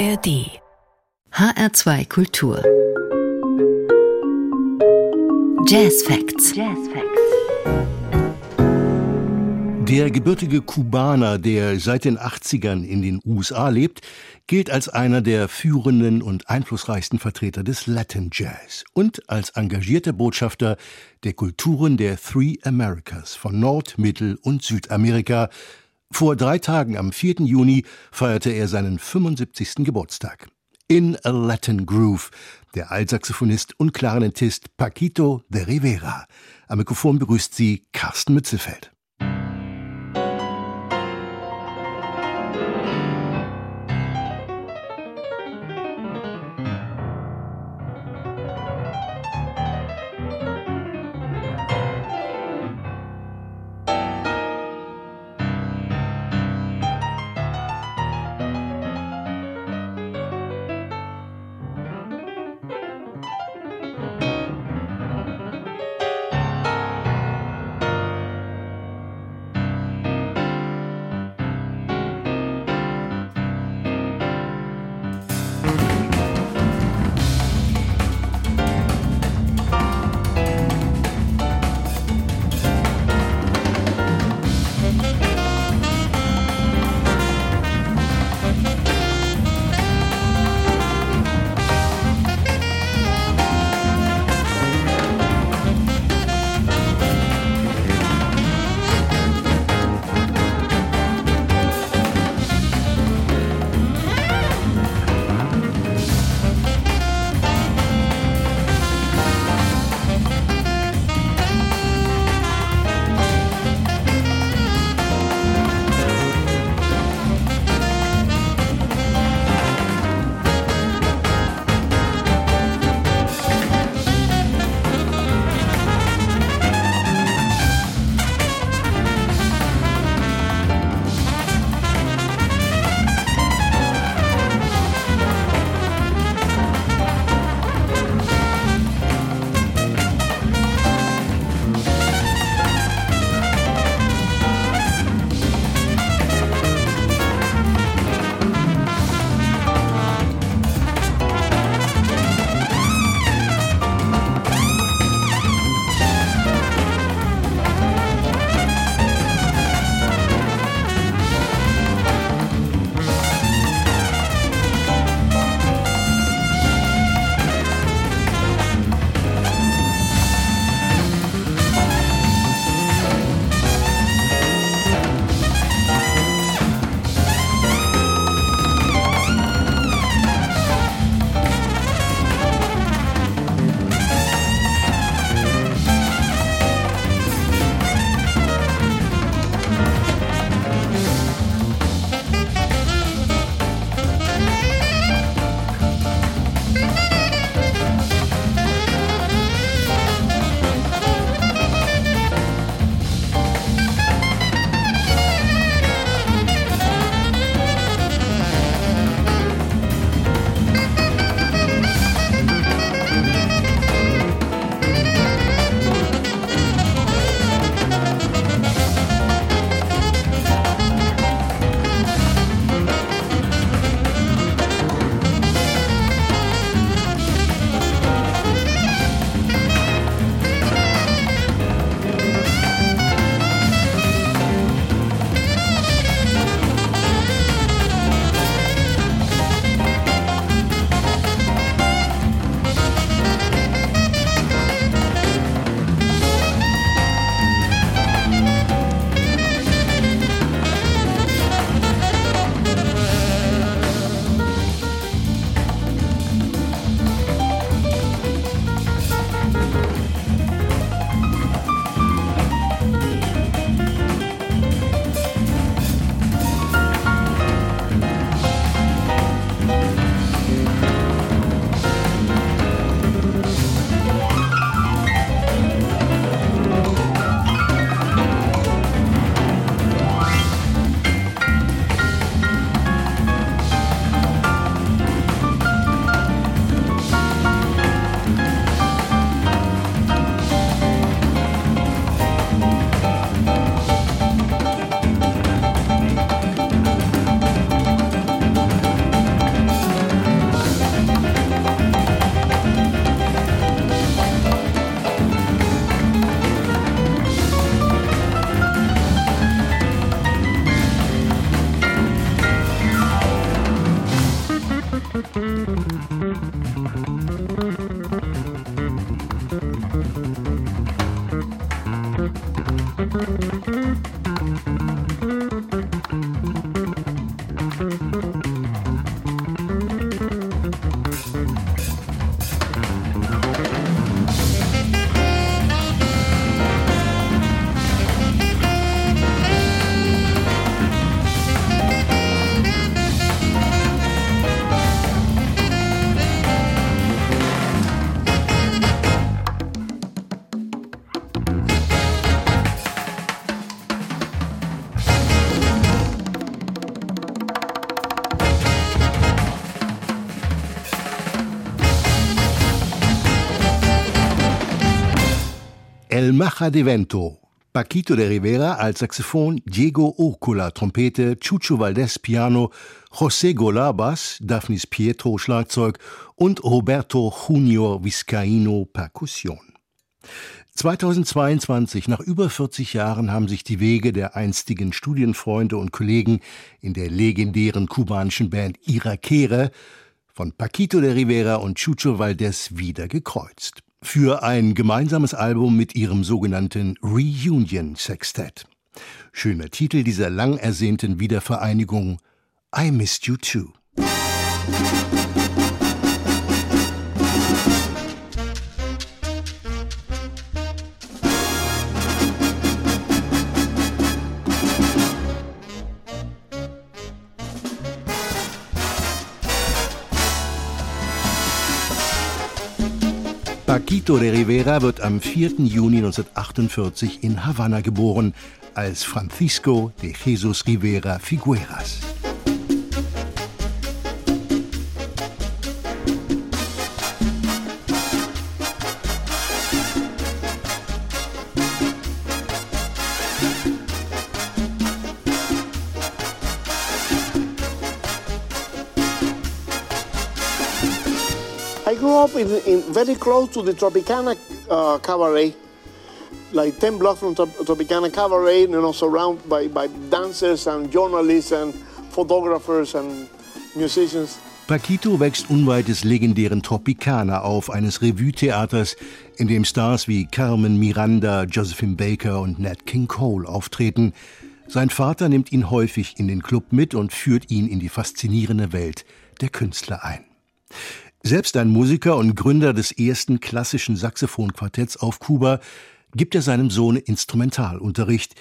ARD HR2 Kultur Jazz Facts. Jazz Facts. Der gebürtige Kubaner, der seit den 80ern in den USA lebt, gilt als einer der führenden und einflussreichsten Vertreter des Latin Jazz und als engagierter Botschafter der Kulturen der Three Americas von Nord-, Mittel- und Südamerika. Vor drei Tagen, am 4. Juni, feierte er seinen 75. Geburtstag. In a Latin Groove, der Altsaxophonist und Klarinettist Paquito de Rivera. Am Mikrofon begrüßt sie Carsten Mützelfeld. Macha de Vento. Paquito de Rivera als Saxophon, Diego Urcula Trompete, Chucho Valdés Piano, José Gola Bass, Daphnis Pietro Schlagzeug und Roberto Junior Vizcaíno Perkussion. 2022, nach über 40 Jahren, haben sich die Wege der einstigen Studienfreunde und Kollegen in der legendären kubanischen Band Irakere von Paquito de Rivera und Chucho Valdés wieder gekreuzt für ein gemeinsames Album mit ihrem sogenannten Reunion Sextet. Schöner Titel dieser lang ersehnten Wiedervereinigung I Missed You Too. Paquito de Rivera wird am 4. Juni 1948 in Havanna geboren als Francisco de Jesus Rivera Figueras. Grew up in, in very close to the Tropicana uh, Cabaret, like 10 blocks from Tropicana Cabaret, you know, surrounded by, by dancers and journalists and photographers and musicians. Paquito wächst unweit des legendären Tropicana auf, eines Revue-Theaters, in dem Stars wie Carmen Miranda, Josephine Baker und Nat King Cole auftreten. Sein Vater nimmt ihn häufig in den Club mit und führt ihn in die faszinierende Welt der Künstler ein. Selbst ein Musiker und Gründer des ersten klassischen Saxophonquartetts auf Kuba gibt er seinem Sohn Instrumentalunterricht.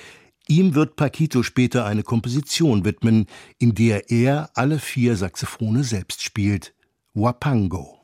Ihm wird Paquito später eine Komposition widmen, in der er alle vier Saxophone selbst spielt. Wapango.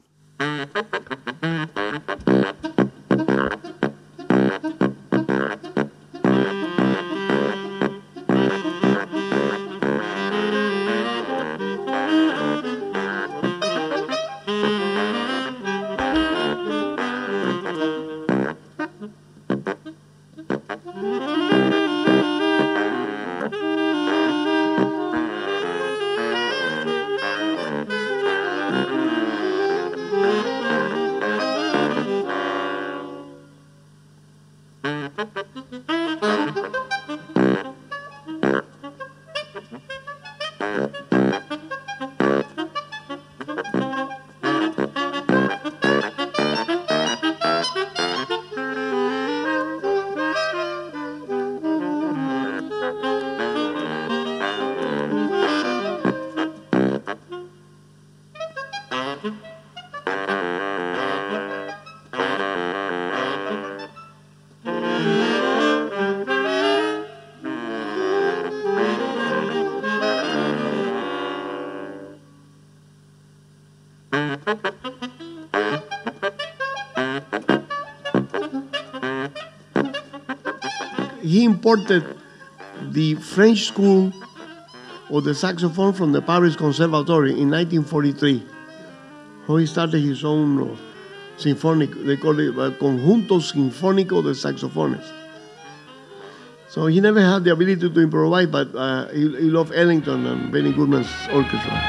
Imported the French school of the saxophone from the Paris Conservatory in 1943. So he started his own uh, symphonic, they call it uh, Conjunto Sinfónico de Saxofones. So he never had the ability to improvise, but uh, he, he loved Ellington and Benny Goodman's orchestra.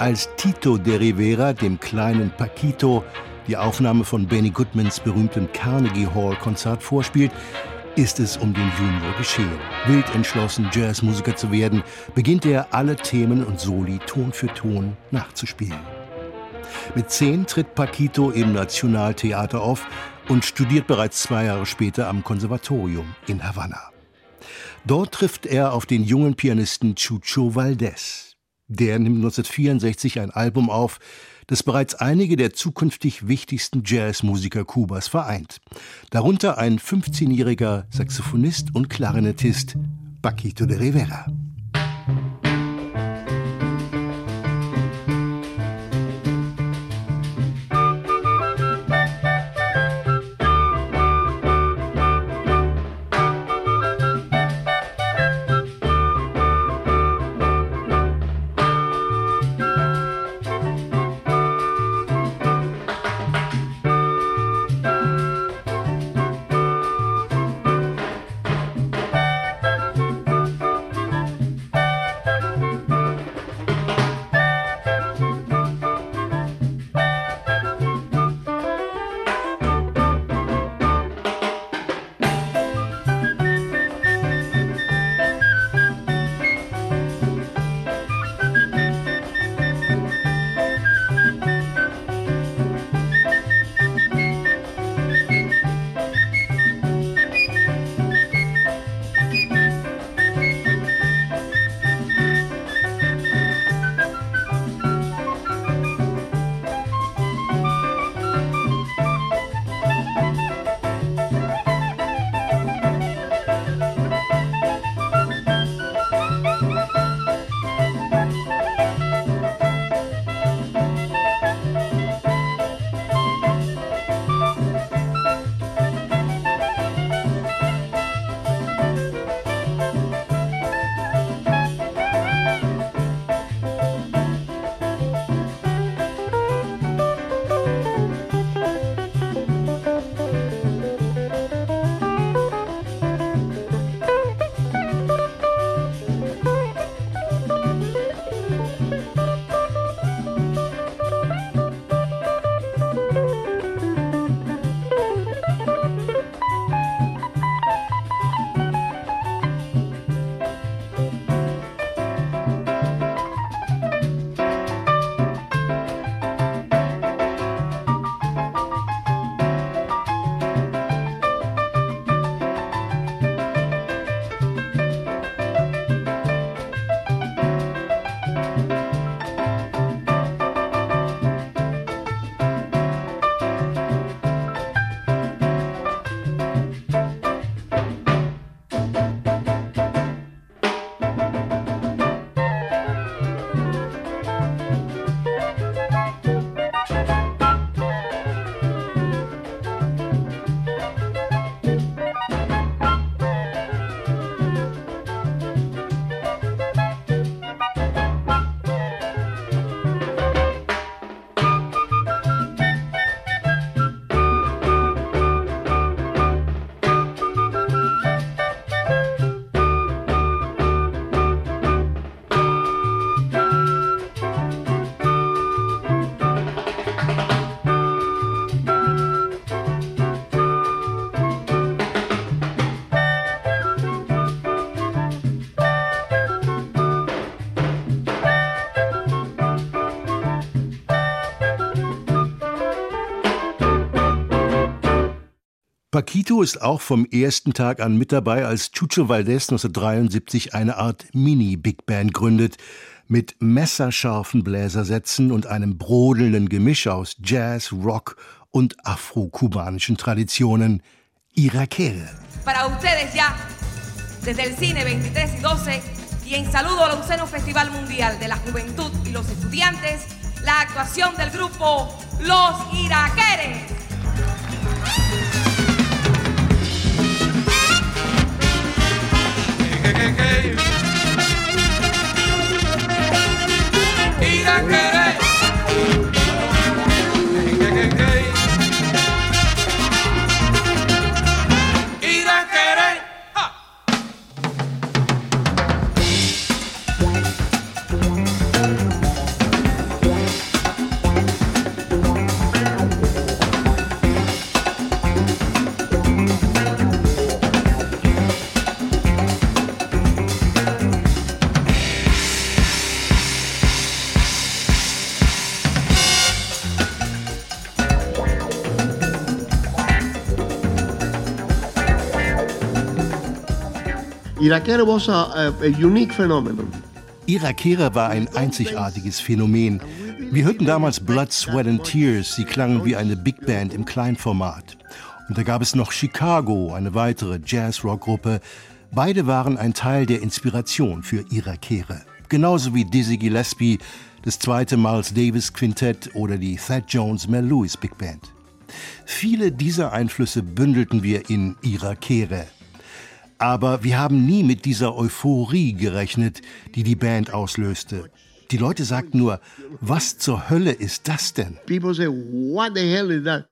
Als Tito de Rivera dem kleinen Paquito die Aufnahme von Benny Goodmans berühmtem Carnegie Hall Konzert vorspielt, ist es um den Junior geschehen. Wild entschlossen, Jazzmusiker zu werden, beginnt er, alle Themen und Soli Ton für Ton nachzuspielen. Mit zehn tritt Paquito im Nationaltheater auf und studiert bereits zwei Jahre später am Konservatorium in Havanna. Dort trifft er auf den jungen Pianisten Chucho Valdés. Der nimmt 1964 ein Album auf, das bereits einige der zukünftig wichtigsten Jazzmusiker Kubas vereint. Darunter ein 15-jähriger Saxophonist und Klarinettist, Paquito de Rivera. Paquito ist auch vom ersten Tag an mit dabei, als Chucho Valdés 1973 eine Art Mini-Big Band gründet, mit messerscharfen Bläsersätzen und einem brodelnden Gemisch aus Jazz, Rock und afro-kubanischen Traditionen, Irakere. Para ustedes ya, desde el cine 23 y 12 y en saludo al obsceno Festival Mundial de la Juventud y los Estudiantes, la actuación del grupo Los Iraqueres. que, que, que. Ir a. Irakere war ein einzigartiges Phänomen. Wir hörten damals Blood, Sweat and Tears. Sie klangen wie eine Big Band im Kleinformat. Und da gab es noch Chicago, eine weitere Jazz-Rock-Gruppe. Beide waren ein Teil der Inspiration für Irakere. Genauso wie Dizzy Gillespie, das zweite Miles Davis Quintett oder die Thad Jones Mel Lewis Big Band. Viele dieser Einflüsse bündelten wir in Irakere. Aber wir haben nie mit dieser Euphorie gerechnet, die die Band auslöste. Die Leute sagten nur, was zur Hölle ist das denn? People say, what the hell is that?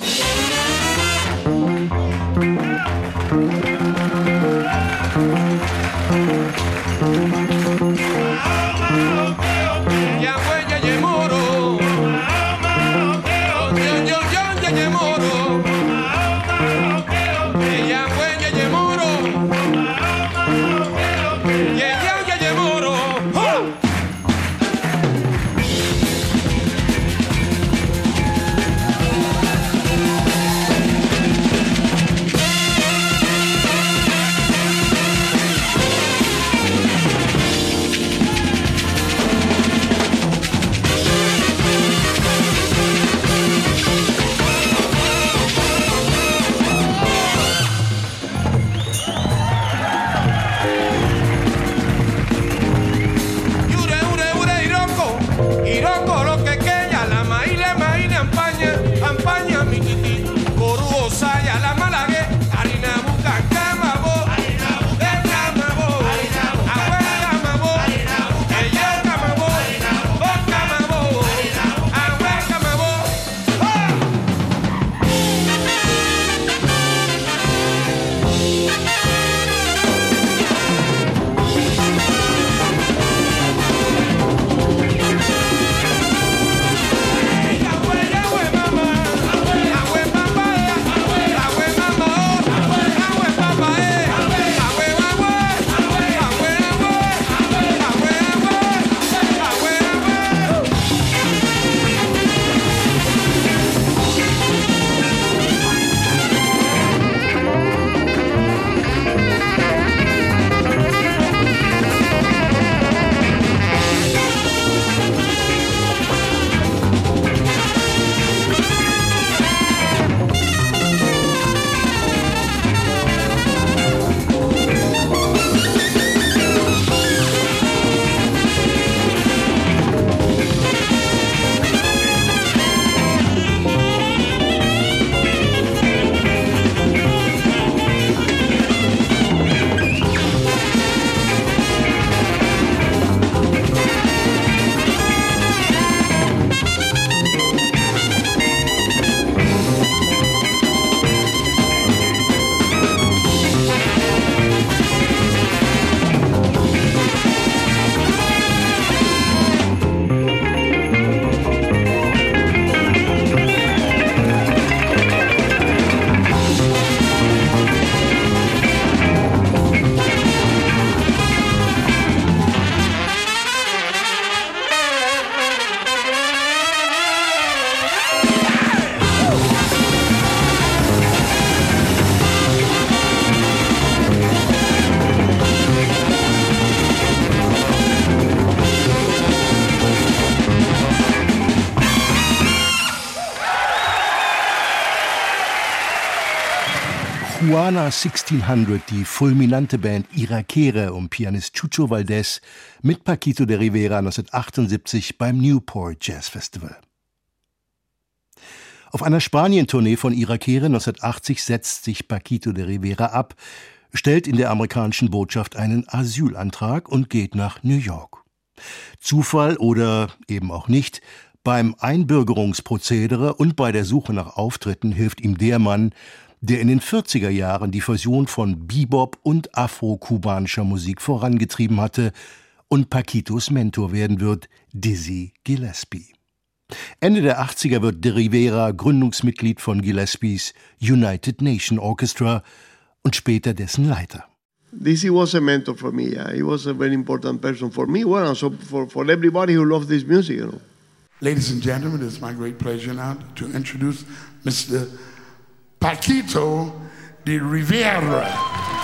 Tijuana 1600 die fulminante Band Irakere um Pianist Chucho Valdez mit Paquito de Rivera 1978 beim Newport Jazz Festival. Auf einer Spanien-Tournee von Irakere 1980 setzt sich Paquito de Rivera ab, stellt in der amerikanischen Botschaft einen Asylantrag und geht nach New York. Zufall oder eben auch nicht, beim Einbürgerungsprozedere und bei der Suche nach Auftritten hilft ihm der Mann, der in den 40er Jahren die Fusion von Bebop und afro-kubanischer Musik vorangetrieben hatte und Paquitos Mentor werden wird, Dizzy Gillespie. Ende der 80er wird De Rivera Gründungsmitglied von Gillespies United Nation Orchestra und später dessen Leiter. Dizzy was a mentor for me. Yeah. He was a very important person for me, well, and so for, for everybody who loves this music, you know. Ladies and gentlemen, it's my great pleasure now to introduce Mr. Paquito de Rivera.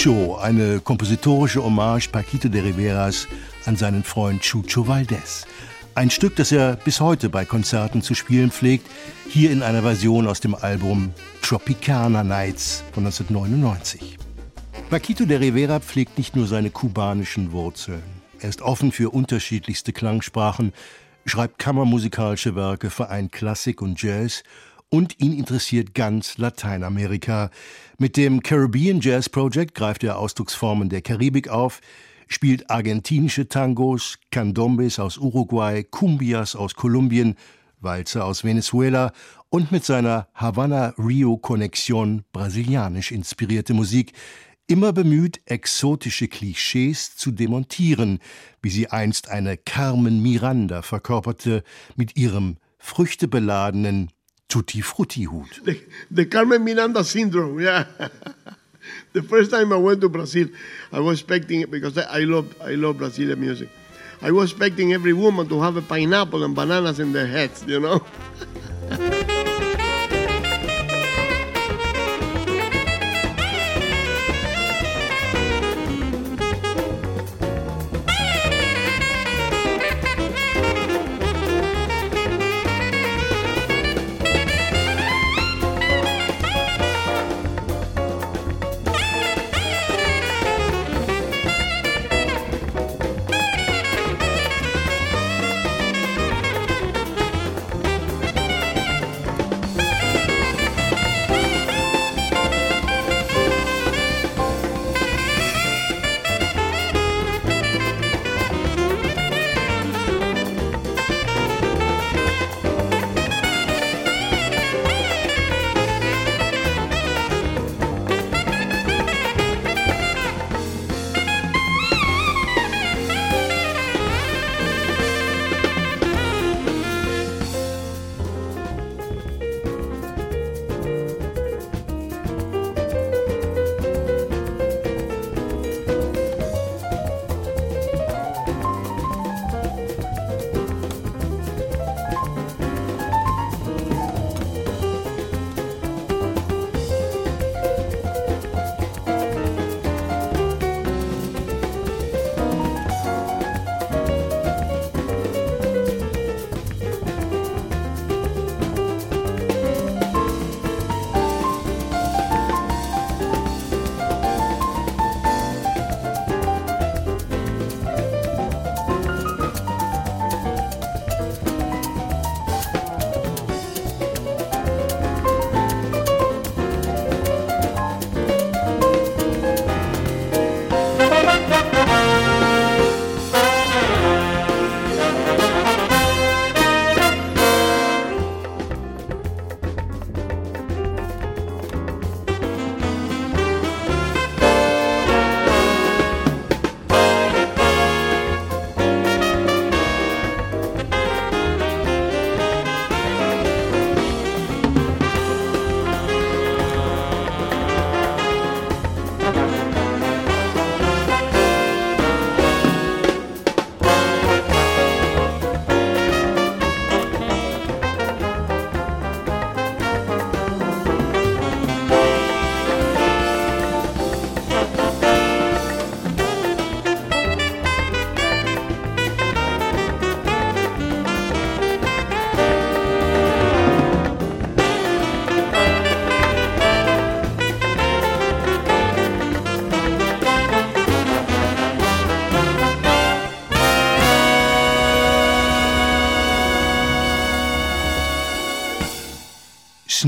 Chucho, eine kompositorische Hommage Paquito de Riveras an seinen Freund Chucho Valdez. Ein Stück, das er bis heute bei Konzerten zu spielen pflegt, hier in einer Version aus dem Album Tropicana Nights von 1999. Paquito de Rivera pflegt nicht nur seine kubanischen Wurzeln. Er ist offen für unterschiedlichste Klangsprachen, schreibt kammermusikalische Werke, vereint Klassik und Jazz und ihn interessiert ganz Lateinamerika. Mit dem Caribbean Jazz Project greift er Ausdrucksformen der Karibik auf, spielt argentinische Tangos, Candombes aus Uruguay, Cumbias aus Kolumbien, Walzer aus Venezuela und mit seiner Havana-Rio-Konnexion brasilianisch inspirierte Musik, immer bemüht, exotische Klischees zu demontieren, wie sie einst eine Carmen Miranda verkörperte mit ihrem früchtebeladenen Tutti-Frutti-Hut. The, the Carmen Miranda syndrome, yeah. the first time I went to Brazil, I was expecting it because I love, I love Brazilian music. I was expecting every woman to have a pineapple and bananas in their heads, you know?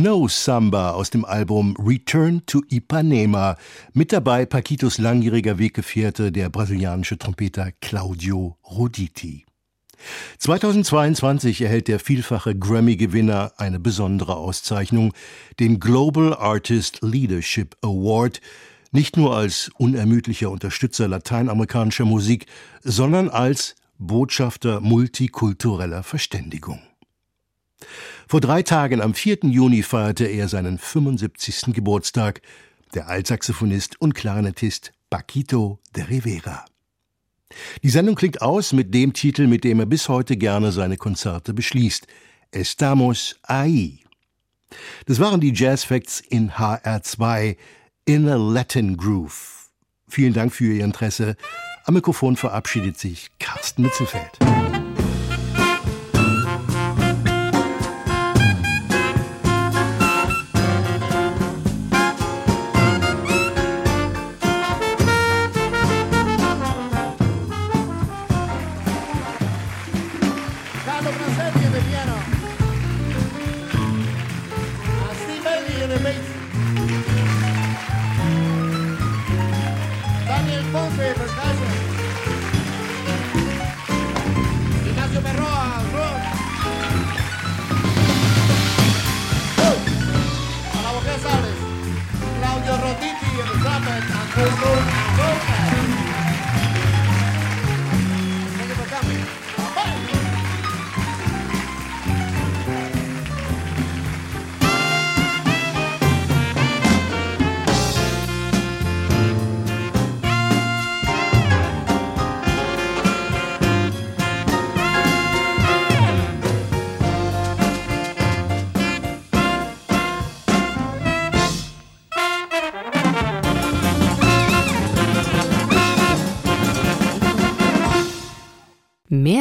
Snow Samba aus dem Album Return to Ipanema. Mit dabei Paquitos langjähriger Weggefährte, der brasilianische Trompeter Claudio Roditi. 2022 erhält der vielfache Grammy-Gewinner eine besondere Auszeichnung, den Global Artist Leadership Award, nicht nur als unermüdlicher Unterstützer lateinamerikanischer Musik, sondern als Botschafter multikultureller Verständigung. Vor drei Tagen, am 4. Juni, feierte er seinen 75. Geburtstag, der Altsaxophonist und Klarinettist Paquito de Rivera. Die Sendung klingt aus mit dem Titel, mit dem er bis heute gerne seine Konzerte beschließt: Estamos ahí. Das waren die Jazz Facts in HR2 in a Latin Groove. Vielen Dank für Ihr Interesse. Am Mikrofon verabschiedet sich Carsten Mitzelfeld.